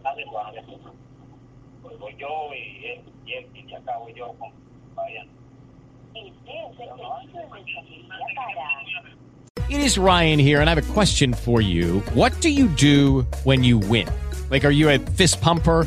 Suave. Pues voy yo y él, y él, y de acá voy yo con. It is Ryan here, and I have a question for you. What do you do when you win? Like, are you a fist pumper?